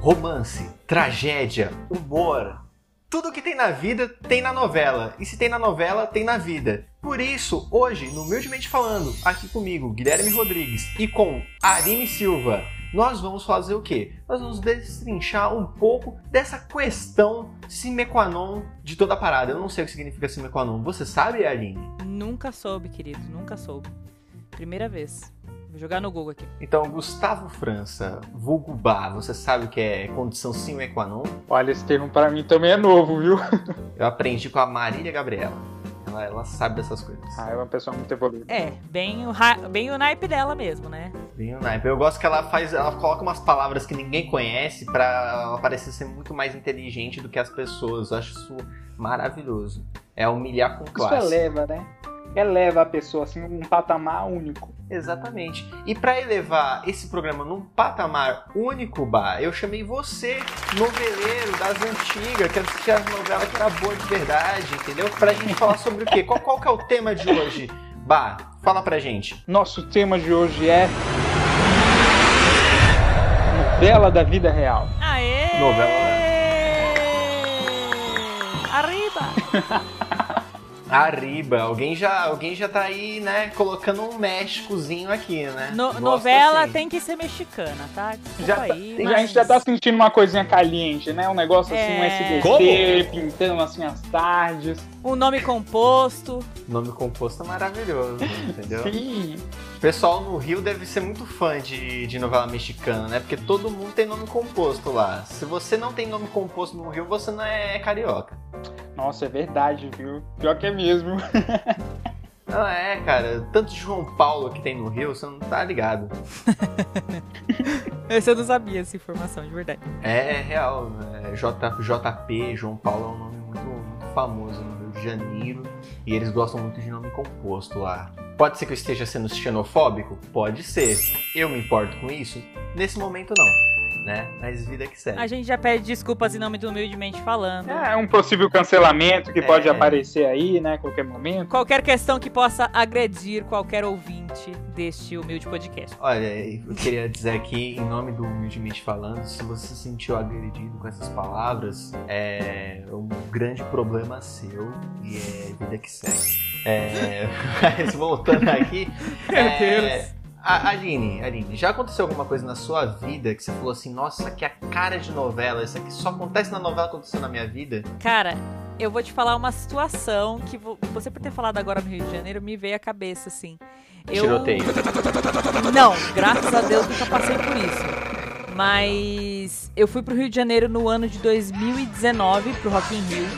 Romance, tragédia, humor. Tudo que tem na vida tem na novela. E se tem na novela, tem na vida. Por isso, hoje, no Humildemente Falando, aqui comigo, Guilherme Rodrigues, e com Arine Silva, nós vamos fazer o quê? Nós vamos destrinchar um pouco dessa questão sine qua non de toda a parada. Eu não sei o que significa sine qua non. Você sabe, Aline? Nunca soube, querido, nunca soube. Primeira vez. Vou jogar no Google aqui. Então, Gustavo França, vulgo bar, você sabe o que é condição sine qua non? Olha, esse termo para mim também é novo, viu? Eu aprendi com a Marília Gabriela. Ela, ela sabe dessas coisas. Ah, é uma pessoa muito evoluída. É, bem o, bem o naipe dela mesmo, né? Bem o naipe. Eu gosto que ela faz, ela coloca umas palavras que ninguém conhece pra ela parecer ser muito mais inteligente do que as pessoas. Eu acho isso maravilhoso. É humilhar com Isso classe. eleva, né? Eleva a pessoa assim um patamar único. Exatamente. E pra elevar esse programa num patamar único, Bah, eu chamei você, noveleiro das antigas, que assistia as novelas que era boa de verdade, entendeu? Pra gente falar sobre o quê? Qual, qual que é o tema de hoje? Bah, fala pra gente. Nosso tema de hoje é novela da vida real. Aê! Novela. Arriba! Arriba, alguém já, alguém já tá aí, né, colocando um Méxicozinho aqui, né? No- novela assim. tem que ser mexicana, tá? Desculpa Já tá- aí, já- mas... A gente já tá sentindo uma coisinha caliente, né? Um negócio assim, um É. SBT, pintando assim as tardes. Um nome composto. Nome composto é maravilhoso, entendeu? Sim. O pessoal no Rio deve ser muito fã de, de novela mexicana, né? Porque todo mundo tem nome composto lá. Se você não tem nome composto no Rio, você não é carioca. Nossa, é verdade, viu? Pior que é mesmo. Não é, cara. Tanto de João Paulo que tem no Rio, você não tá ligado. Esse eu não sabia, essa informação, de verdade. É, é real. É, J, JP, João Paulo é um nome muito, muito famoso no Rio de Janeiro. E eles gostam muito de nome composto lá. Pode ser que eu esteja sendo xenofóbico? Pode ser. Eu me importo com isso? Nesse momento não. Né? Mas vida que segue. A gente já pede desculpas em nome do Humildemente Falando. É um possível cancelamento que pode É. aparecer aí, né? A qualquer momento. Qualquer questão que possa agredir qualquer ouvinte deste humilde podcast. Olha, eu queria dizer aqui, em nome do Humildemente Falando, se você se sentiu agredido com essas palavras, é um grande problema seu e é vida que segue. É, mas voltando aqui. Meu é, Deus. A, Aline, Aline, já aconteceu alguma coisa na sua vida que você falou assim, nossa, isso aqui é a cara de novela, isso aqui só acontece na novela, aconteceu na minha vida? Cara, eu vou te falar uma situação que vo- você por ter falado agora no Rio de Janeiro me veio à cabeça, assim. Eu... Tiroteio. Não, graças a Deus nunca passei por isso. Mas eu fui pro Rio de Janeiro no ano de 2019, pro Rock in Rio.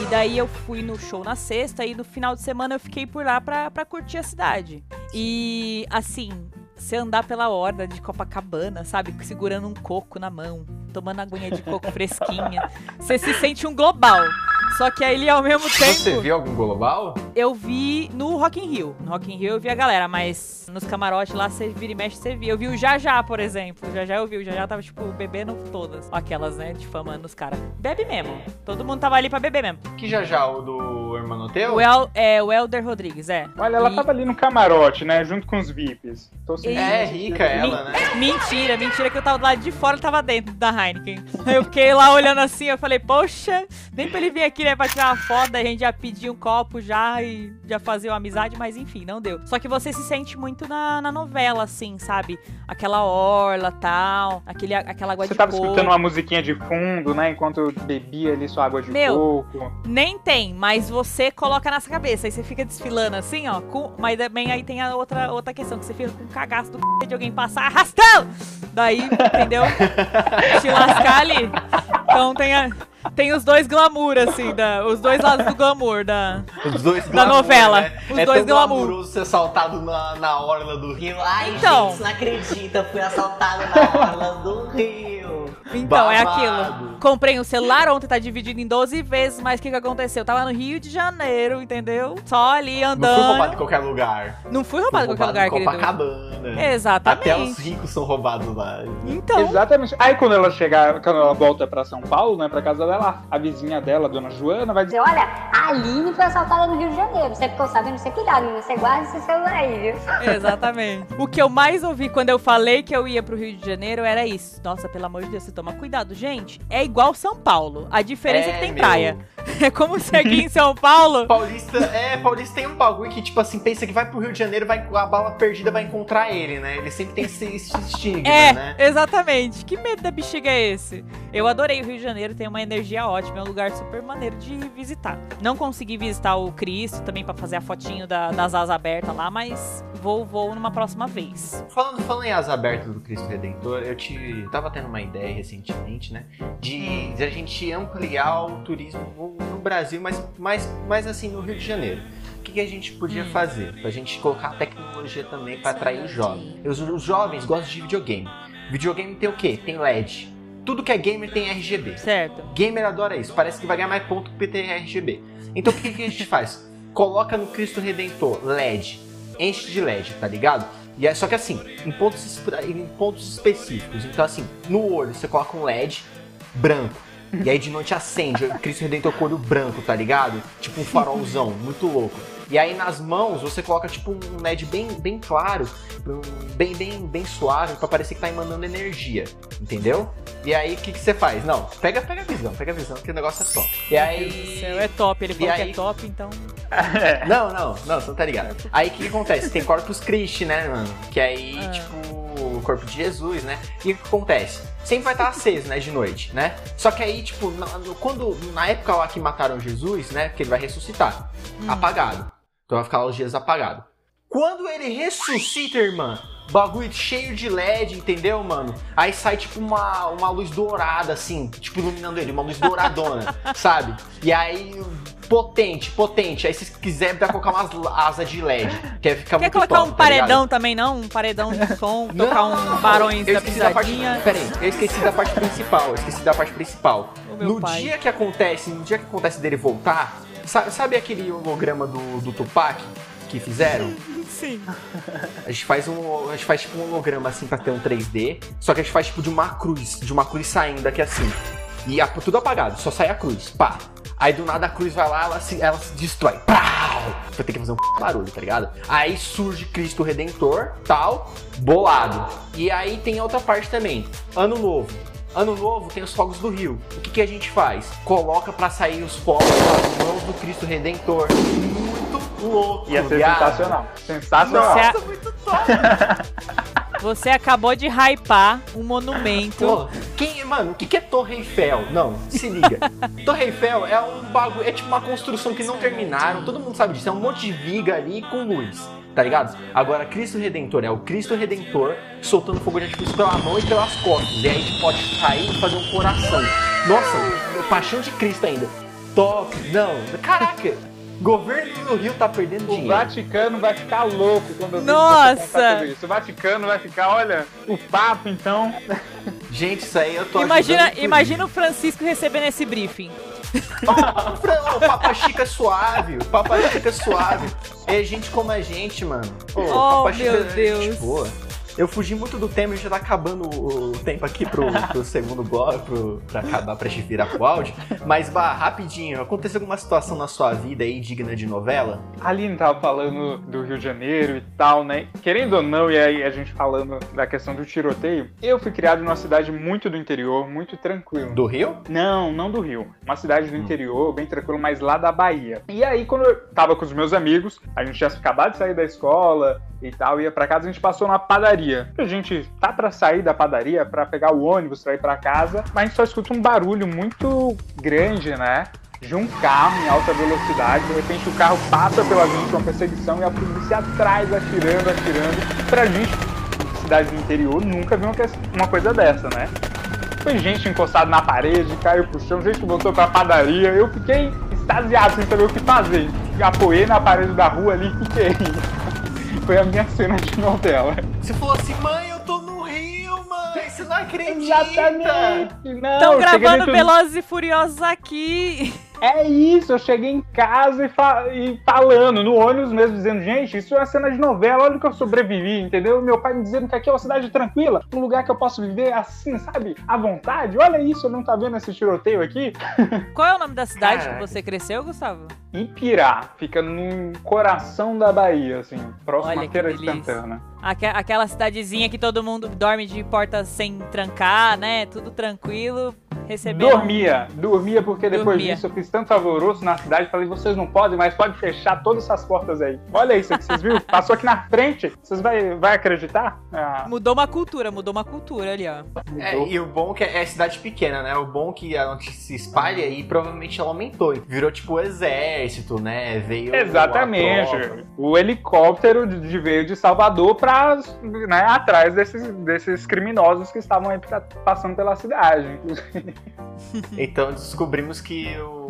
E daí eu fui no show na sexta e no final de semana eu fiquei por lá pra, pra curtir a cidade. E assim, você andar pela horda de Copacabana, sabe? Segurando um coco na mão, tomando aguinha de coco fresquinha. Você se sente um global. Só que aí ao mesmo tempo. Você viu algum global? Eu vi no Rock in Rio. No Rock in Rio eu vi a galera, mas nos camarotes lá, você vira e mexe, você via. Eu vi o Jajá, por exemplo. O Jajá eu vi. O Jajá tava, tipo, bebendo todas. Aquelas, né, difamando os caras. Bebe mesmo. Todo mundo tava ali pra beber mesmo. Que já já o do Hermano Teu? O, El, é, o Elder Rodrigues, é. Olha, ela E- tava ali no camarote, né? Junto com os VIPs. Tô sentindo É, rica ela, né? Mentira, mentira que eu tava do lado de fora e tava dentro da Heineken. Eu fiquei lá olhando assim, eu falei, poxa, nem pra ele vir aqui, né, pra tirar uma foto, a gente já pedia um copo já já fazia uma amizade, mas enfim, não deu. Só que você se sente muito na, na novela, assim, sabe? Aquela orla, tal, aquele, aquela água Você de tava coco. escutando uma musiquinha de fundo, né? Enquanto bebia ali sua água de Meu. coco. Nem tem, mas você coloca nessa cabeça. Aí você fica desfilando assim, ó. Com... Mas também aí tem a outra, outra questão, que você fica com um cagaço do c... de alguém passar arrastando. Daí, entendeu? Te lascar ali. Então tem, a- tem os dois glamour, assim, da... os dois lados do glamour da. Os dois Da glamour, novela. Né? Os é dois tão glamour. glamouroso ser assaltado na, na orla do Rio. Ai, Então. gente, não acredita, fui assaltado na orla do Rio. Então, é Babado. aquilo. Comprei um celular ontem, tá dividido em 12 vezes, mas o que que aconteceu? Eu tava no Rio de Janeiro, entendeu? Só ali Não andando. fui roubado em qualquer lugar. Não fui Fui roubado em qualquer lugar, em querido. Copacabana. Exatamente. Até os ricos são roubados lá. Então, Exatamente. Aí quando ela chegar, quando ela volta pra São Paulo, né, pra casa dela, a vizinha dela, a dona Joana, vai dizer: olha, a Aline foi assaltada no Rio de Janeiro. Você ficou sabendo? Você cuidado. Você guarda esse celular aí, viu? exatamente. O que eu mais ouvi quando eu falei que eu ia pro Rio de Janeiro era isso. Nossa, pelo amor de Deus, você toma cuidado. Gente, é igual São Paulo. A diferença é, que tem meu. praia. É como se aqui em São Paulo. Paulista, é, Paulista tem um bagulho que, tipo assim, pensa que vai pro Rio de Janeiro, vai, a bala perdida vai encontrar ele, né? Ele sempre tem esse, estigma, É, né? exatamente. Que medo da bexiga é esse? Eu adorei o Rio de Janeiro, tem uma energia ótima, é um lugar super maneiro de visitar. Não consegui visitar o Cristo também pra fazer a fotinho da- das asas abertas lá, mas vou, vou numa próxima vez. Falando, falando em asa aberta do Cristo Redentor, eu te tava tendo uma ideia recentemente, né? De, de a gente ampliar o turismo Brasil, mas, mas, mas assim, no Rio de Janeiro. O que, que a gente podia Hum. fazer? Pra gente colocar tecnologia também pra atrair os jovens. Os, os jovens gostam de videogame. Videogame tem o quê? Tem LED. Tudo que é gamer tem RGB. Certo. Gamer adora isso. Parece que vai ganhar mais ponto que PT RGB. Então o que, que a gente faz? Coloca no Cristo Redentor LED. Enche de LED, tá ligado? E é, só que assim, em pontos, em pontos específicos. Então assim, no olho você coloca um LED branco. E aí de noite acende o Cristo Redentor com olho branco, tá ligado? Tipo um farolzão, muito louco. E aí nas mãos você coloca tipo um LED bem, bem claro, bem, bem, bem suave, pra parecer que tá emanando energia, entendeu? E aí o que, que você faz? Não, pega, pega a visão, pega a visão, que o negócio é top. E Meu Deus do aí. céu, é top. Ele falou que aí? é top, então. Não, não, não, você não tá ligado. Aí o que, que acontece? Tem Corpus Christi, né, mano? Que aí, Ah. tipo, o corpo de Jesus, né? E o que acontece? Sempre vai estar aceso, né, de noite, né? Só que aí, tipo, na, quando, na época lá que mataram Jesus, né? Porque ele vai ressuscitar, Hum. apagado. Então vai ficar lá os dias apagado. Quando ele ressuscita, irmã, bagulho cheio de LED, entendeu, mano? Aí sai tipo uma, uma luz dourada, assim, tipo iluminando ele, uma luz douradona, sabe? E aí, potente, potente. Aí se quiser, dá pra colocar umas asas de LED, que aí fica Quer muito colocar top, um tá ligado? paredão também, não? Um paredão de som, Não, tocar um Barões da esqueci da parte, Pisadinha. Peraí, eu esqueci da parte principal, eu esqueci da parte principal. No pai. dia que acontece, no dia que acontece dele voltar, sabe, sabe aquele holograma do, do Tupac que fizeram? Sim. A gente faz um. A gente faz tipo um holograma assim pra ter um 3D. Só que a gente faz tipo de uma cruz, de uma cruz saindo aqui assim. E a- tudo apagado, só sai a cruz. Pá. Aí do nada a cruz vai lá, ela se, ela se destrói. Pau! Vai ter que fazer um barulho, tá ligado? Aí surge Cristo Redentor, tal, bolado. E aí tem outra parte também. Ano novo. Ano novo tem os fogos do rio. O que, que a gente faz? Coloca pra sair os fogos das mãos do Cristo Redentor. Muito louco. Ia ser viado. sensacional. Sensacional. Você, Nossa, muito top. você acabou de hypar um monumento. Pô, quem, mano, o que, que é Torre Eiffel? Não, se liga. Torre Eiffel é um bagulho, é tipo uma construção que não terminaram, todo mundo sabe disso, é um monte de viga ali com luz, tá ligado? Agora, Cristo Redentor é o Cristo Redentor soltando fogo de artifício pela mão e pelas costas, e aí a gente pode sair e fazer um coração. Nossa, paixão de Cristo ainda. Top, não, caraca, governo do Rio tá perdendo O dinheiro. Vaticano vai ficar louco quando eu Nossa! tudo isso. O Vaticano vai ficar, olha, o papo então. Gente, isso aí eu tô Imagina, imagina o Francisco recebendo esse briefing. O Fran- O Papa Chica é suave, o Papa Chica é suave. É gente como a gente, mano. Pô, o Oh, Papa Chica meu é gente Deus. boa. Eu fugi muito do tema, a gente já tá acabando o tempo aqui pro, pro segundo bloco, pro, pra acabar, pra gente virar pro áudio. Mas, Bah, rapidinho, aconteceu alguma situação na sua vida aí digna de novela? A Aline tava falando do Rio de Janeiro e tal, né? Querendo ou não, e aí a gente falando da questão do tiroteio, eu fui criado numa cidade muito do interior, muito tranquilo. Do Rio? Não, não do Rio. Uma cidade do interior, bem tranquilo, mas lá da Bahia. E aí, quando eu tava com os meus amigos, a gente tinha acabado de sair da escola e tal, ia pra casa, a gente passou na padaria. A gente tá pra sair da padaria, pra pegar o ônibus, pra ir pra casa, mas a gente só escuta um barulho muito grande, né? De um carro em alta velocidade, de repente o carro passa pela gente, uma perseguição, e a polícia atrás, atirando, atirando. Pra gente, cidade do interior, nunca viu uma coisa dessa, né? Foi gente encostada na parede, caiu pro chão, gente que voltou pra padaria. Eu fiquei extasiado sem saber o que fazer. Apoiei na parede da rua ali e fiquei. Foi a minha cena de novela. Você falou assim, mãe, eu tô no Rio, mãe, você não acredita! Exatamente! Não, Estão gravando Velozes e Furiosos aqui. É isso, eu cheguei em casa e, fa- e falando, no ônibus mesmo, dizendo, gente, isso é uma cena de novela, olha o que eu sobrevivi, entendeu? Meu pai me dizendo que aqui é uma cidade tranquila, um lugar que eu posso viver assim, sabe? À vontade. Olha isso, não tá vendo esse tiroteio aqui? Qual é o nome da cidade Caraca. que você cresceu, Gustavo? Ipirá, fica no coração da Bahia, assim, próximo à Feira de. Santana. Aque- aquela cidadezinha que todo mundo dorme de porta sem trancar, né? Tudo tranquilo. Recebendo. Dormia, dormia porque depois Dormia. disso eu fiz tanto alvoroço na cidade, falei, vocês não podem, mas pode fechar todas essas portas aí. Olha isso aqui, vocês viram? Passou aqui na frente, vocês vai, vai acreditar? Ah, Mudou uma cultura, mudou uma cultura ali, ó. É, e o bom que é, é cidade pequena, né? O bom que a notícia se espalha e provavelmente ela aumentou. Virou tipo o exército, né? Veio. Exatamente. O helicóptero de, de- veio de Salvador para né, atrás desses, desses criminosos que estavam aí pra- passando pela cidade. inclusive. Então descobrimos que o,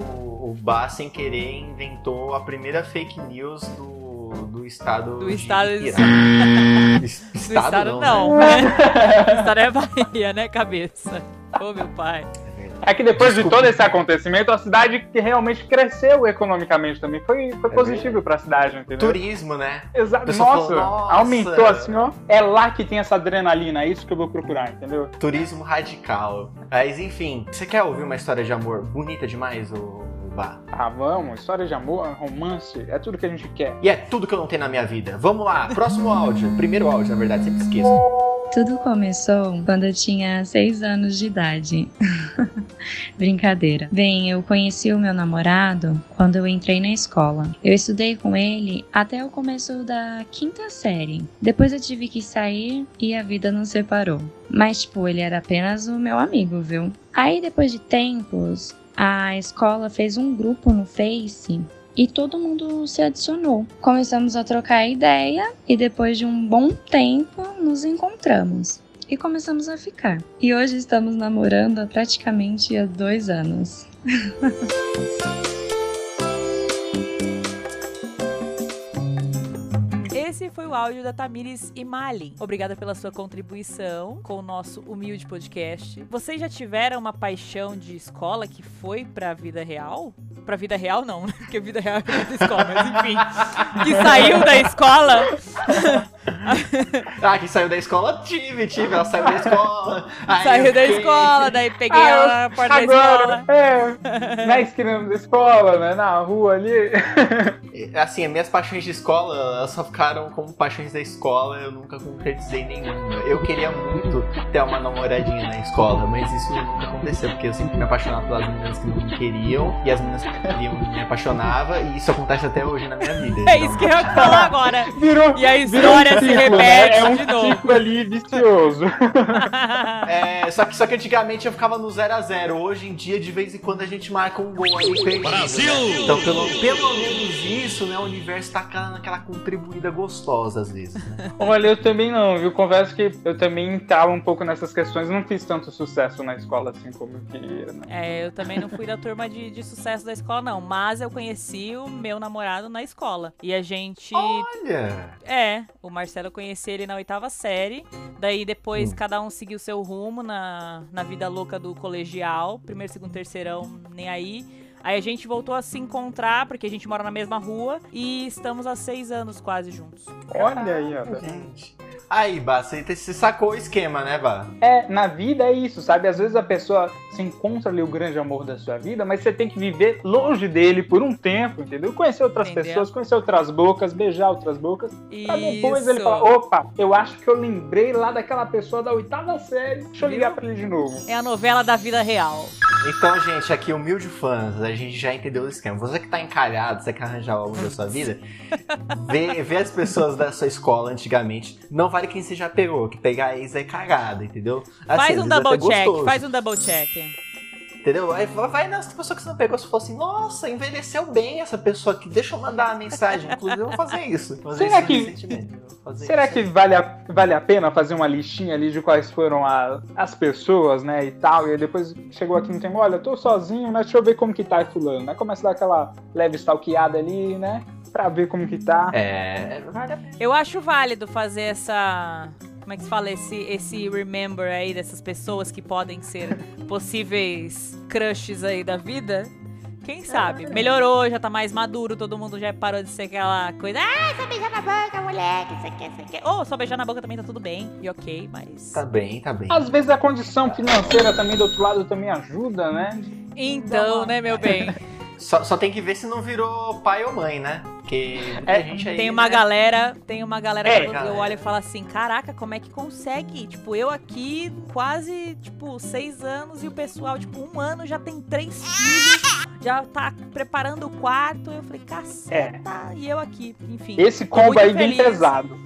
o Bá, sem querer, inventou a primeira fake news do, do estado. Do estado de- Irá. Es- Do estado, estado não. não, né? né? O estado é Bahia, né, cabeça? Ô, meu pai. É que depois de Desculpa. todo esse acontecimento, a cidade que realmente cresceu economicamente também. Foi, foi É positivo para a cidade, entendeu? Turismo, né? Exato. Nossa, "Nossa." aumentou assim, ó. É lá que tem essa adrenalina, é isso que eu vou procurar, entendeu? Turismo radical. Mas enfim, você quer ouvir uma história de amor bonita demais, o, o Bá? Ah, vamos, história de amor, romance, é tudo que a gente quer. E é tudo que eu não tenho na minha vida. Vamos lá, próximo áudio. Primeiro áudio, na verdade, sempre esqueço. Tudo começou quando eu tinha seis anos de idade. Brincadeira. Bem, eu conheci o meu namorado quando eu entrei na escola. Eu estudei com ele até o começo da quinta série. Depois eu tive que sair e a vida nos separou. Mas, tipo, ele era apenas o meu amigo, viu? Aí, depois de tempos, a escola fez um grupo no Face e todo mundo se adicionou. Começamos a trocar ideia e depois de um bom tempo nos encontramos e começamos a ficar. E hoje estamos namorando há praticamente há dois anos. Esse foi o áudio da Tamires Imalin. Obrigada pela sua contribuição com o nosso humilde podcast. Vocês já tiveram uma paixão de escola que foi pra vida real? Pra vida real, não, né? Porque vida real é da escola, mas enfim. Que saiu da escola. Ah, que saiu da escola? Tive, tive. Ela saiu da escola. Aí saiu da fiquei- escola, daí peguei Ah, ela na porta da Agora, escola. é, na esquina da escola, né, na rua ali. Assim, as minhas paixões de escola, elas só ficaram como paixões da escola, eu nunca concretizei nenhuma. Eu queria muito ter uma namoradinha na escola, mas isso nunca aconteceu, porque eu sempre me apaixonava pelas meninas que não me queriam, e as meninas que queriam me apaixonava, e isso acontece até hoje na minha vida. É então- isso que eu ia falar agora. Virou, E a virou história se ciclo, repete né? É um ciclo ali vicioso. É, só que, só que antigamente eu ficava no 0 a 0 Hoje em dia, de vez em quando, a gente marca um gol ali perdido. Brasil! Então, pelo, pelo menos isso, né? O universo tá aquela, naquela contribuída gostosa, às vezes. Né? Olha, eu também não, viu? Confesso que eu também entrava um pouco nessas questões. Não fiz tanto sucesso na escola assim como eu queria, né? É, eu também não fui da turma de, de sucesso da escola, não. Mas eu conheci o meu namorado na escola. E a gente. Olha! É, o Marcelo eu conheci ele na oitava série. Daí depois Hum. cada um seguiu seu rumo na, na vida louca do colegial. Primeiro, segundo, terceirão, nem aí. Aí a gente voltou a se encontrar, porque a gente mora na mesma rua. E estamos há seis anos quase juntos. Olha aí, ó. Gente. Aí, Bá, você, você sacou o esquema, né, Bá? É, na vida é isso, sabe? Às vezes a pessoa se encontra ali o grande amor da sua vida, mas você tem que viver longe dele por um tempo, entendeu? Conhecer outras Entendeu? pessoas, conhecer outras bocas, beijar outras bocas. Pra depois ele falar, opa, eu acho que eu lembrei lá daquela pessoa da oitava série. Deixa eu ligar pra ele de novo. É a novela da vida real. Então, gente, aqui, humilde fãs, a gente já entendeu o esquema. Você que tá encalhado, você quer arranjar o amor da sua vida, vê, vê as pessoas da sua escola antigamente. Não vale quem você já pegou, que pegar ex é cagada, entendeu? Assim, Faz um é double check, gostoso, faz um double check. Entendeu? Aí vai nessa pessoa que você não pegou, se for assim, nossa, envelheceu bem essa pessoa aqui, deixa eu mandar uma mensagem. Inclusive, eu vou fazer isso. Fazer Será isso que- Será isso. que vale a, vale a pena fazer uma listinha ali de quais foram a- as pessoas, né, e tal, e aí depois chegou aqui no tempo, olha, eu tô sozinho, mas deixa eu ver como que tá fulano, né? Começa a dar aquela leve stalkeada ali, né, pra ver como que tá. É. Eu acho válido fazer essa como é que se fala, esse, esse remember aí dessas pessoas que podem ser possíveis crushes aí da vida. Quem sabe? Melhorou, já tá mais maduro, todo mundo já parou de ser aquela coisa. Ah, só beijar na boca, moleque, isso aqui, isso aqui. Ou só beijar na boca também tá tudo bem e ok, mas. Tá bem, tá bem. Às vezes a condição financeira também do outro lado também ajuda, né? Então, né, meu bem? Só, só tem que ver se não virou pai ou mãe, né? Porque É, gente aí. Tem uma né? galera, tem uma galera É, que eu galera. olho e falo assim, caraca, como é que consegue? Tipo, eu aqui quase, tipo, seis anos e o pessoal, tipo, um ano já tem três filhos, já tá preparando o quarto. Eu falei, caceta, e eu aqui, enfim. Esse combo aí bem feliz. pesado.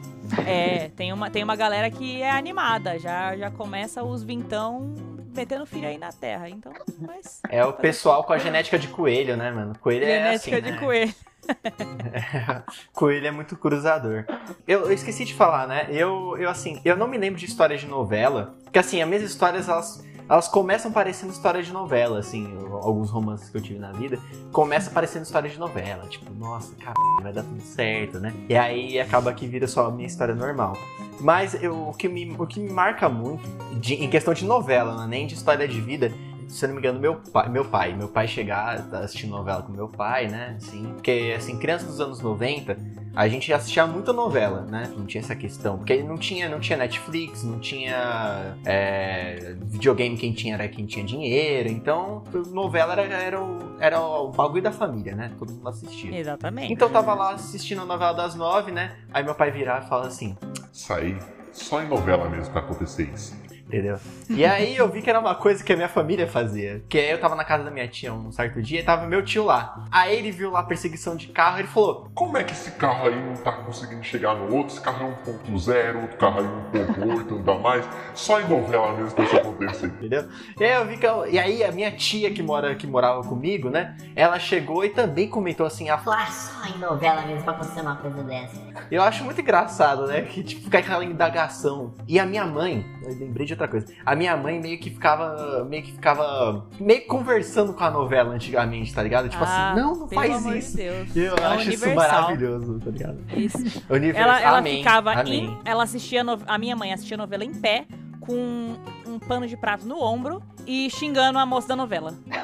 É, tem uma, tem uma galera que é animada, já, já começa os vintão metendo filho aí na terra, então, mas... É o pessoal com a genética de coelho, né, mano? Coelho Genética é assim, de né? coelho. Coelho é muito cruzador. Eu, eu esqueci de falar, né? Eu, eu, assim, eu não me lembro de histórias de novela. Porque, assim, as minhas histórias, elas, elas começam parecendo histórias de novela, assim. Alguns romances que eu tive na vida. Começam parecendo histórias de novela. Tipo, nossa, cara, vai dar tudo certo, né? E aí acaba que vira só a minha história normal. Mas eu, o, que me, o que me marca muito, de- em questão de novela, não é nem de história de vida, se eu não me engano, meu pai, meu pai, meu pai chegar, tá assistindo novela com meu pai, né? Assim, porque, assim, criança dos anos 90, a gente assistia muita novela, né? Não tinha essa questão. Porque não tinha, não tinha Netflix, não tinha é, videogame, quem tinha era quem tinha dinheiro. Então, novela era, era, o, era o bagulho da família, né? Todo mundo assistia. Exatamente. Então eu tava lá assistindo a novela das nove, né? Aí meu pai virar e fala assim, Isso aí, só em novela mesmo pra acontecer isso. Entendeu? E aí eu vi que era uma coisa que a minha família fazia. Que aí eu tava na casa da minha tia um certo dia e tava meu tio lá. Aí ele viu lá a perseguição de carro e ele falou: Como é que esse carro aí não tá conseguindo chegar no outro? Esse carro é 1.0, outro carro aí 1.8, não dá mais. Só em novela mesmo que isso acontece. Entendeu? E aí eu vi que eu- e aí a minha tia que mora que morava comigo, né? Ela chegou e também comentou assim, a Falar só em novela mesmo pra acontecer uma coisa dessa. Eu acho muito engraçado, né? Que tipo, fica aquela indagação. E a minha mãe, eu lembrei de outra coisa. A minha mãe meio que ficava. Meio que ficava. Meio que conversando com a novela antigamente, tá ligado? Tipo Ah, assim, não, não pelo faz isso. Deus. Eu É acho isso universal. maravilhoso, tá ligado? Isso. Universal. Ela, ela amém, ficava amém. em. Ela assistia. no- a minha mãe assistia a novela em pé, com um pano de prato no ombro e xingando a moça da novela.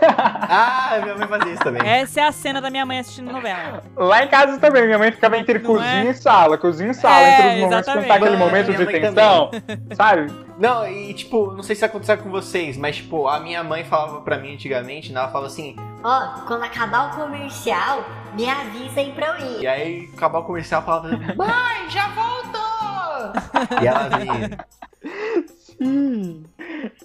Ah, minha mãe fazia isso também. Essa é a cena da minha mãe assistindo novela. Lá em casa também, minha mãe ficava entre Não cozinha é? e sala, cozinha e sala, É, entre os momentos quando tá aquele momento de tensão, sabe? Não, e tipo, não sei se aconteceu com vocês, mas tipo, a minha mãe falava pra mim antigamente, né? Ela falava assim, Ó, quando acabar o comercial, me avisem pra eu ir. e aí acabar o comercial falava, mãe, já voltou! e ela vinha.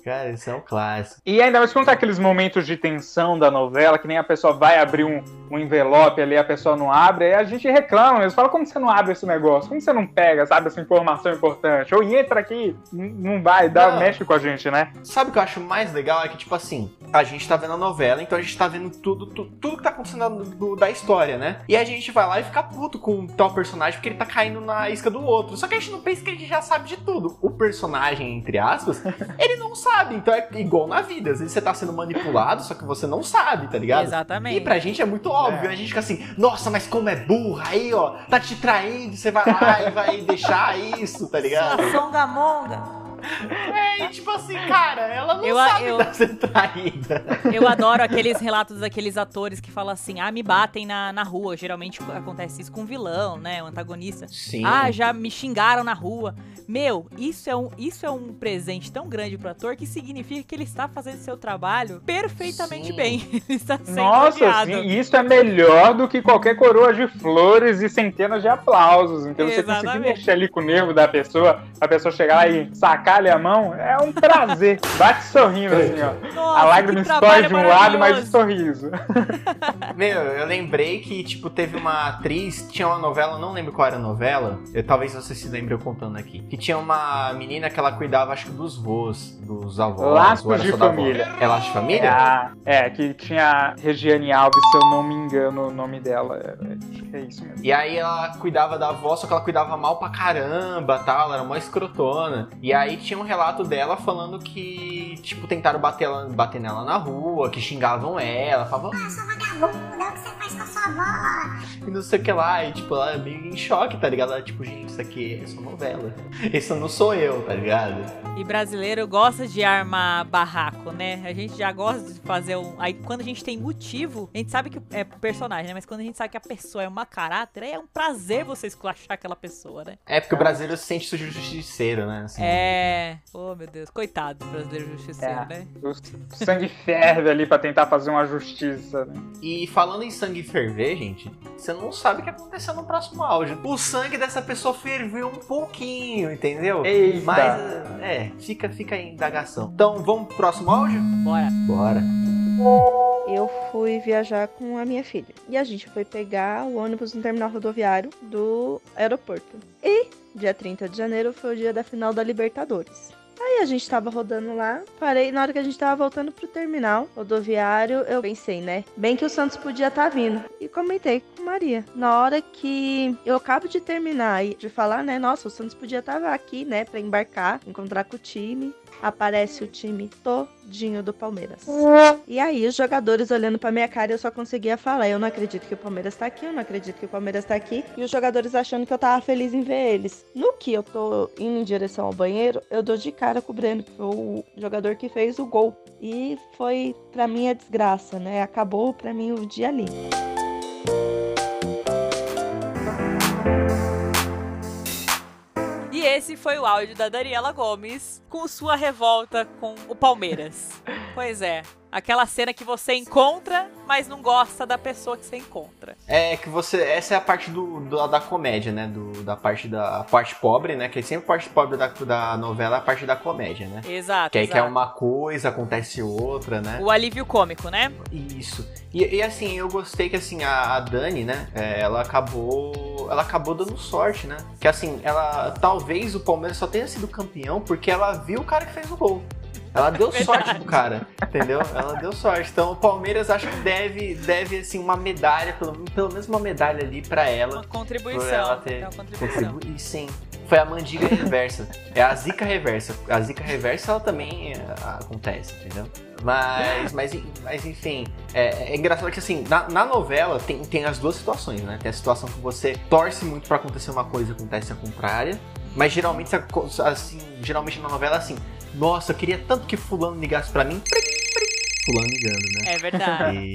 Cara, isso é um clássico. E ainda mais quando tá aqueles momentos de tensão da novela, que nem a pessoa vai abrir um, um envelope ali, a pessoa não abre, aí a gente reclama mesmo. Fala, como você não abre esse negócio? Como você não pega, sabe, essa informação importante? Ou entra aqui, não vai, dá, Não. mexe com a gente, né? Sabe o que eu acho mais legal? É que, tipo assim, a gente tá vendo a novela, então a gente tá vendo tudo, tudo, tudo que tá acontecendo do- do- da história, né? E a gente vai lá e fica puto com tal personagem porque ele tá caindo na isca do outro. Só que a gente não pensa que a gente já sabe de tudo. O personagem, entre aspas, ele não sabe. Então é igual na vida. Às vezes você tá sendo manipulado, só que você não sabe, tá ligado? Exatamente. E pra gente é muito óbvio, a gente fica assim, nossa, mas como é burra, aí ó, tá te traindo, você vai lá e vai deixar isso, tá ligado? Songamonga. É, e tipo assim, cara, ela não Eu- sabe eu- tá sendo traída. Eu adoro aqueles relatos daqueles atores que falam assim: ah, me batem na, na rua. Geralmente acontece isso com o vilão, né? O antagonista. Sim. Ah, já me xingaram na rua. Meu, isso é um, isso é um presente tão grande pro ator que significa que ele está fazendo seu trabalho perfeitamente Sim. bem. Ele está sendo Nossa, odiado. assim, isso é melhor do que qualquer coroa de flores e centenas de aplausos. Então você conseguir Exatamente. mexer ali com o nervo da pessoa, a pessoa chegar lá e sacar-lhe a mão, é um prazer. Bate sorrindo assim, ó. Nossa, a lágrima escorre de um lado, mas o maravilhoso. sorriso. Meu, eu lembrei que, tipo, teve uma atriz, tinha uma novela, não lembro qual era a novela, eu, talvez você se lembre eu contando aqui, que tinha uma menina que ela cuidava, acho que dos vô,s dos avós. Laços de família. É Laços de É, Família? a- é, que tinha a Regiane Alves, se eu não me engano o nome dela. É, é isso mesmo. E aí ela cuidava da avó, só que ela cuidava mal pra caramba, tal, ela era mó escrotona. E aí tinha um relato dela falando que, tipo, tentaram bater, ela, bater nela na rua, que xingavam ela, falavam, ah, Sua vagabunda, o que você faz com a sua avó? e não sei o que lá. E, tipo, ela é meio em choque, tá ligado? Ela, tipo, gente, isso aqui é só novela. Esse não sou eu, tá ligado? E brasileiro gosta de armar barraco, né? A gente já gosta de fazer um. Aí quando a gente tem motivo, a gente sabe que é personagem, né? Mas quando a gente sabe que a pessoa é uma caráter, é um prazer você esculachar aquela pessoa, né? É porque o brasileiro se sente sujo justiceiro, né? Assim. É. Oh, meu Deus. Coitado do brasileiro justiceiro, É. né? O sangue ferve ali pra tentar fazer uma justiça, né? E falando em sangue ferver, gente, você não sabe o que aconteceu no próximo áudio. O sangue dessa pessoa ferveu um pouquinho, entendeu? Eita. Mas, é, fica, fica aí a indagação. Então, vamos pro próximo áudio? Bora. Bora. Eu fui viajar com a minha filha. E a gente foi pegar o ônibus no terminal rodoviário do aeroporto. E dia 30 de janeiro foi o dia da final da Libertadores. Aí a gente tava rodando lá, parei, na hora que a gente tava voltando pro terminal rodoviário, eu pensei, né? Bem que o Santos podia estar vindo. E comentei com Maria. Na hora que eu acabo de terminar e de falar, né? Nossa, o Santos podia estar aqui, né? Pra embarcar, encontrar com o time. Aparece o time todinho do Palmeiras. E aí, os jogadores olhando pra minha cara, eu só conseguia falar: Eu não acredito que o Palmeiras tá aqui, eu não acredito que o Palmeiras tá aqui. E os jogadores achando que eu tava feliz em ver eles. No que eu tô indo em direção ao banheiro, eu dou de cara com o Breno, que foi o jogador que fez o gol. E foi pra mim a desgraça, né? Acabou pra mim o dia ali. E esse foi o áudio da Daniela Gomes com sua revolta com o Palmeiras. pois é. Aquela cena que você encontra, mas não gosta da pessoa que você encontra. É que você. Essa é a parte do, do- da comédia, né? Do, da parte da parte pobre, né? Que é sempre a parte pobre da, da novela, é a parte da comédia, né? Exato. Que aí que é exato. uma coisa, acontece outra, né? O alívio cômico, né? Isso. E, e, assim, eu gostei que assim, a, a Dani, né, é, ela acabou. Ela acabou dando sorte, né? Que assim, ela. Talvez o Palmeiras só tenha sido campeão porque ela viu o cara que fez o gol. Ela deu sorte pro cara, entendeu? Ela deu sorte. Então o Palmeiras acho que deve, deve assim, uma medalha, pelo, pelo menos uma medalha ali pra ela. Uma contribuição. Ela ter É uma contribuição. contribuído. Sim. Foi a mandiga reversa. É a zica reversa. A zica reversa ela também é, acontece, entendeu? Mas, mas, mas enfim, é, é engraçado que assim, na, na novela tem, tem as duas situações, né? Tem a situação que você torce muito pra acontecer uma coisa e acontece a contrária. Mas geralmente, assim, geralmente na novela é assim, nossa, eu queria tanto que fulano ligasse pra mim. Fulano ligando, né? É verdade.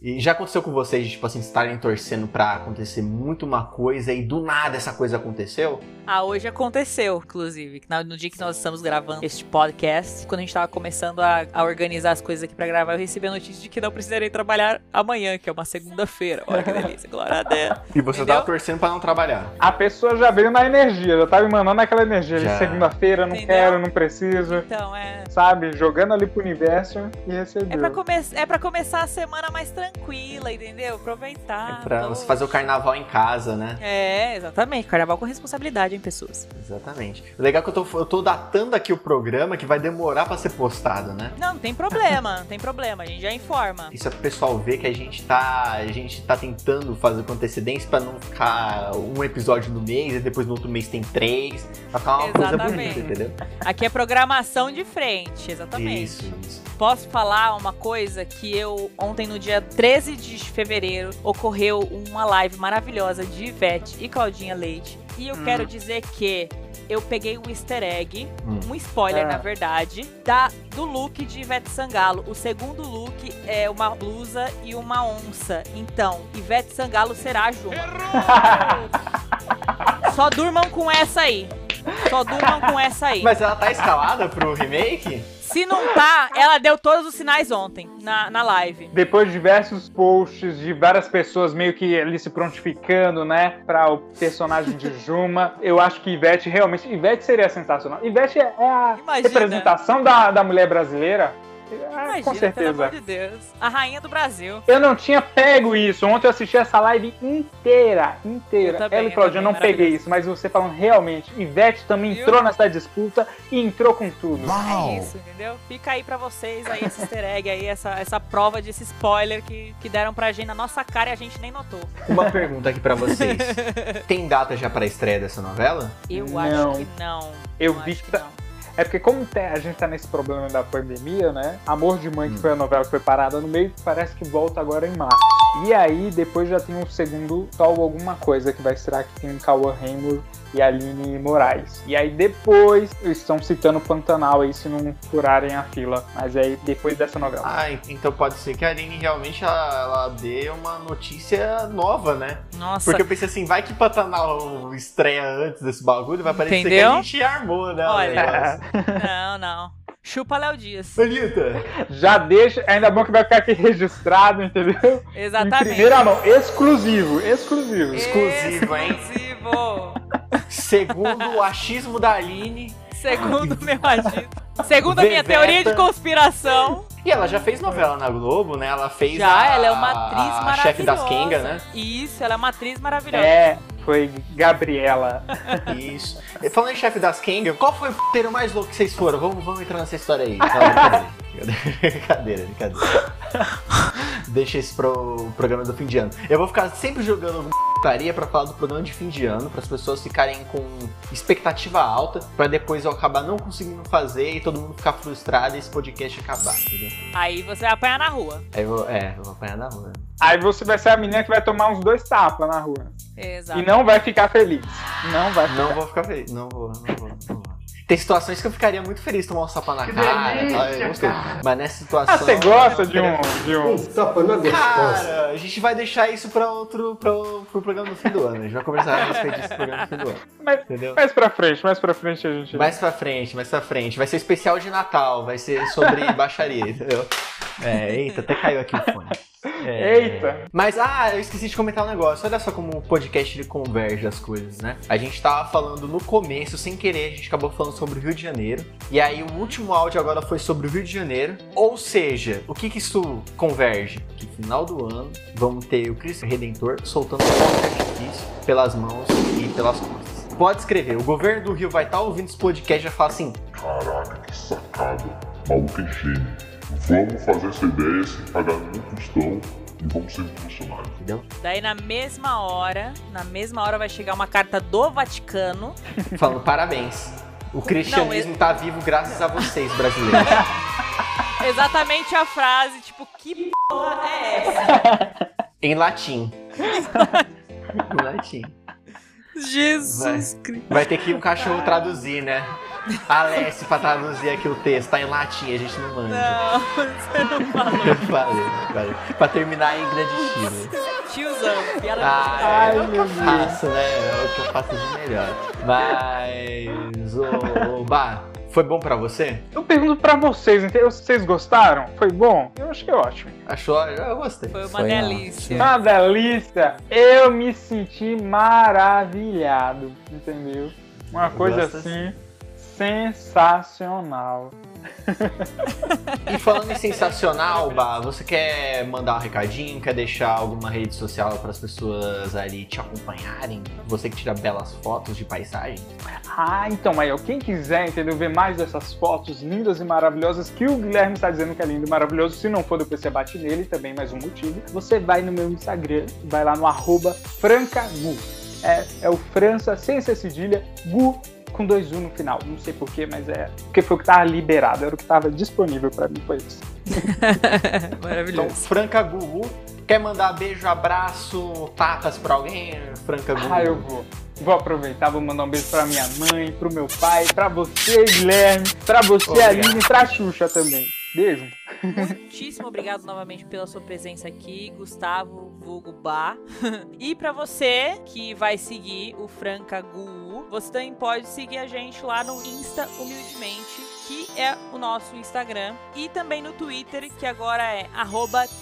E, e já aconteceu com vocês, de, tipo assim, estarem torcendo pra acontecer muito uma coisa e do nada essa coisa aconteceu? Ah, hoje aconteceu, inclusive. No dia que nós estamos gravando este podcast, quando a gente tava começando a, a organizar as coisas aqui pra gravar, eu recebi a notícia de que não precisarei trabalhar amanhã, que é uma segunda-feira. Olha que delícia, glória a Deus. E você Entendeu? tava torcendo pra não trabalhar. A pessoa já veio na energia, já tava emanando aquela energia Já. segunda-feira, não Entendeu? quero, não preciso, Então, é. sabe? Jogando ali pro universo e É pra, come é pra começar a semana mais tranquila, entendeu? Aproveitar. É pra você fazer o carnaval em casa, né? É, exatamente. Carnaval com responsabilidade, hein, pessoas? Exatamente. O legal é que eu tô, eu tô datando aqui o programa que vai demorar pra ser postado, né? Não, não tem problema, não tem problema. A gente já informa. Isso é pro pessoal ver que a gente tá. A gente tá tentando fazer com antecedência pra não ficar um episódio no mês e depois no outro mês tem três. Pra ficar uma coisa Exatamente. bonita, entendeu? Aqui é programação de frente, exatamente. Isso, isso. Posso falar uma coisa que eu ontem no dia 13 de fevereiro ocorreu uma live maravilhosa de Ivete e Claudinha Leite. E eu Hum. quero dizer que eu peguei um easter egg, Hum. um spoiler Ah. na verdade, da do look de Ivete Sangalo. O segundo look é uma blusa e uma onça. Então, Ivete Sangalo será a Juma. Só durmam com essa aí. Só durmam com essa aí. Mas ela tá escalada pro remake? Se não tá, ela deu todos os sinais ontem, na, na live. Depois de diversos posts de várias pessoas meio que ali se prontificando, né, para o personagem de Juma, eu acho que Ivete realmente. Ivete seria sensacional. Ivete é é a Imagina. representação da, da mulher brasileira. Ah, Imagina, com pelo certeza. amor de Deus. A rainha do Brasil. Eu não tinha pego isso. Ontem eu assisti essa live inteira, inteira. também, Ela e eu Claudinha, eu não peguei isso, mas você falando realmente, Ivete também Viu? entrou nessa disputa e entrou com tudo. É isso, entendeu? Fica aí pra vocês aí esse easter egg aí, essa, essa prova desse spoiler que, que deram pra gente na nossa cara e a gente nem notou. Uma pergunta aqui pra vocês. Tem data já pra estreia dessa novela? Eu Não. acho que não. Eu Eu vi acho que que- não. É porque como a gente tá nesse problema da pandemia, né? Amor de Mãe, que Hum. foi a novela que foi parada no meio, parece que volta agora em março. E aí, depois já tem o segundo Sol Alguma Coisa, que vai estrear que tem Cauã Raymond e a Aline Moraes. E aí depois, eles estão citando Pantanal aí, se não furarem a fila. Mas aí, depois dessa novela. Ah, então pode ser que a Aline realmente ela, ela dê uma notícia nova, né? Nossa, Porque eu pensei assim, vai que Pantanal estreia antes desse bagulho, vai parecer que a gente armou, né? Olha. Não, não. Chupa Léo Dias. Anitta, Já deixa, ainda bom que vai ficar aqui registrado, entendeu? Em Exatamente. primeira mão, exclusivo, exclusivo. exclusivo, hein? Exclusivo. Segundo o achismo da Aline. Segundo meu agito. Segundo a minha Veveta. teoria de conspiração. E ela já fez novela na Globo, né? Ela fez Já, a, ela é uma atriz a maravilhosa. chefe das Kenga, né? Isso, ela é uma atriz maravilhosa. É, foi Gabriela. Isso. E Falando em chefe das Kenga, qual foi o puteiro mais louco que vocês foram? Vamos, vamos entrar nessa história aí. Brincadeira, brincadeira. Deixa isso pro programa do fim de ano. Eu vou ficar sempre jogando putaria pra falar do programa de fim de ano, para as pessoas ficarem com expectativa alta, pra depois eu acabar não conseguindo fazer e todo mundo ficar frustrado e esse podcast acabar, entendeu? Aí você vai apanhar na rua. Aí eu vou, é, eu vou apanhar na rua. Aí você vai ser a menina que vai tomar uns dois tapas na rua. Exato. E não vai ficar feliz. Não vai ficar. Não vou ficar feliz. Não vou, não vou, não vou. Tem situações que eu ficaria muito feliz tomar um sapa na cara. delícia, tal, eu gostei. Mas nessa situação. Ah, você gosta de um. De um... Tapa na Cara, a gente vai deixar isso pra outro. Pro, pro programa do fim do ano. A gente vai conversar a respeito disso no programa do fim do ano. Mas, Entendeu? mais pra frente, mais pra frente a gente. Mais pra frente, mais pra frente. Vai ser especial de Natal, vai ser sobre baixaria, entendeu? É, eita, até caiu aqui o fone. É, Eita. Mas, ah, eu esqueci de comentar um negócio. Olha só como o podcast ele converge as coisas, né? A gente tava falando no começo, sem querer, a gente acabou falando sobre o Rio de Janeiro. E aí o último áudio agora foi sobre o Rio de Janeiro. Ou seja, o que que isso converge? Que final do ano vamos ter o Cristo Redentor soltando fogo de artifício pelas mãos e pelas costas. Pode escrever, o governo do Rio vai estar ouvindo esse podcast e vai falar assim: Caraca, que sacada. Maluco é gênio. Vamos fazer essa ideia sem pagar nenhum tostão e vamos ser funcionários. entendeu? Daí na mesma hora, na mesma hora vai chegar uma carta do Vaticano. Falando parabéns. O cristianismo tá vivo graças a vocês, brasileiros. Exatamente a frase, tipo, que porra é essa? em latim. em latim. Jesus Cristo. Vai ter que ir um cachorro traduzir, né? Alessi pra traduzir aqui o texto. Tá em latim, a gente não manda. Não, você não falou. Valeu, valeu. Pra terminar em grande estilo. Tiozão, piada Ah, Ai, é o que meu eu faço, né? É o que eu faço de melhor. Mas, ô, ô, Bah, foi bom pra você? Eu pergunto pra vocês, entendeu? Vocês gostaram? Foi bom? Eu achei ótimo. Achou? Eu gostei. Foi uma delícia. Uma delícia. Eu me senti maravilhado, entendeu? Uma coisa Gosta assim sensacional. E falando em sensacional, Bah, você quer mandar um recadinho? Quer deixar alguma rede social para as pessoas ali te acompanharem? Você que tira belas fotos de paisagem? Ah, então aí, quem quiser, entendeu, ver mais dessas fotos lindas e maravilhosas que o Guilherme está dizendo que é lindo e maravilhoso, se não for depois você bate nele, também mais um motivo, você vai no meu Instagram, vai lá no arroba francagu. É, é o França sem ser cedilha, Gu com dois U no final. Não sei porquê, mas é porque foi o que tava liberado, era o que tava disponível para mim, foi isso. Então, Maravilhoso. Franca Gugu, quer mandar beijo, abraço, tapas pra alguém? Franca Gugu. Ah, eu vou. Vou aproveitar, vou mandar um beijo pra minha mãe, pro meu pai, pra você, Guilherme, pra você, Obrigado. Aline, e pra Xuxa também. Beijo. Muitíssimo obrigado novamente pela sua presença aqui, Gustavo Vulgo Bar. e pra você que vai seguir o Franca Gu, você também pode seguir a gente lá no Insta Humildemente, que é o nosso Instagram, e também no Twitter, que agora é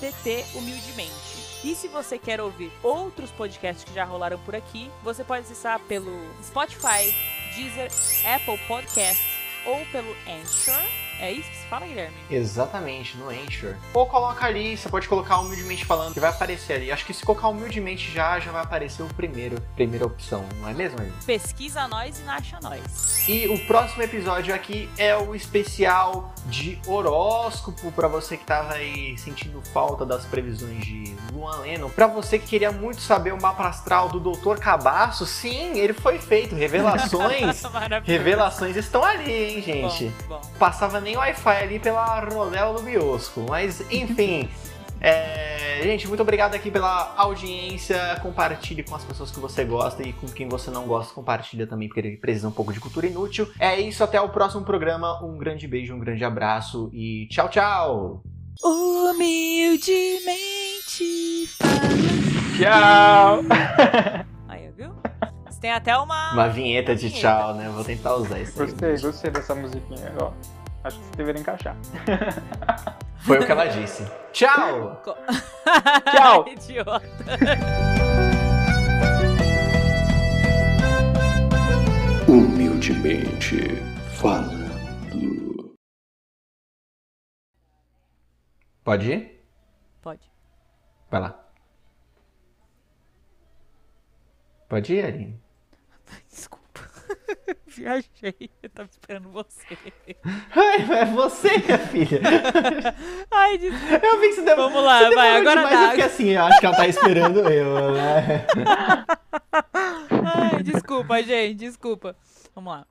TTHumildemente. E se você quer ouvir outros podcasts que já rolaram por aqui, você pode acessar pelo Spotify, Deezer, Apple Podcasts ou pelo Anchor. É isso que se fala, Guilherme? Exatamente, no Anchor. Ou coloca ali, você pode colocar humildemente falando, que vai aparecer ali. Acho que se colocar humildemente já, já vai aparecer o primeiro, primeira opção, não é mesmo, Arthur? Pesquisa nós e acha nós. E o próximo episódio aqui é o especial de horóscopo para você que tava aí sentindo falta das previsões de Luan Leno. Para você que queria muito saber o mapa astral do Dr. Cabaço, sim, ele foi feito. Revelações, revelações estão ali, hein, gente. Bom, bom. Passava nem Wi-Fi ali pela Rodela do Biosco, mas enfim. É, gente, muito obrigado aqui pela audiência. Compartilhe com as pessoas que você gosta e com quem você não gosta, compartilha também, porque ele precisa um pouco de cultura inútil. É isso, até o próximo programa. Um grande beijo, um grande abraço e tchau, tchau! Humildemente. Tchau! Aí, viu? Você tem até uma. Uma vinheta de tchau, né? Vou tentar usar isso. aí. Gostei, gostei dessa musiquinha. Ó, acho que você deveria encaixar. Foi o que ela disse. Tchau! Tchau. Idiota. Humildemente falando. Pode ir? Pode. Vai lá. Pode ir, Aline? Desculpa. Viajei. Eu tava esperando você. Ai, é você, minha filha. Ai, desculpa. Eu vi que você deu. Vamos lá, você vai, agora demais, dá. Eu fiquei assim, eu acho que ela tá esperando eu, né? Ai, desculpa, gente. Desculpa. Vamos lá.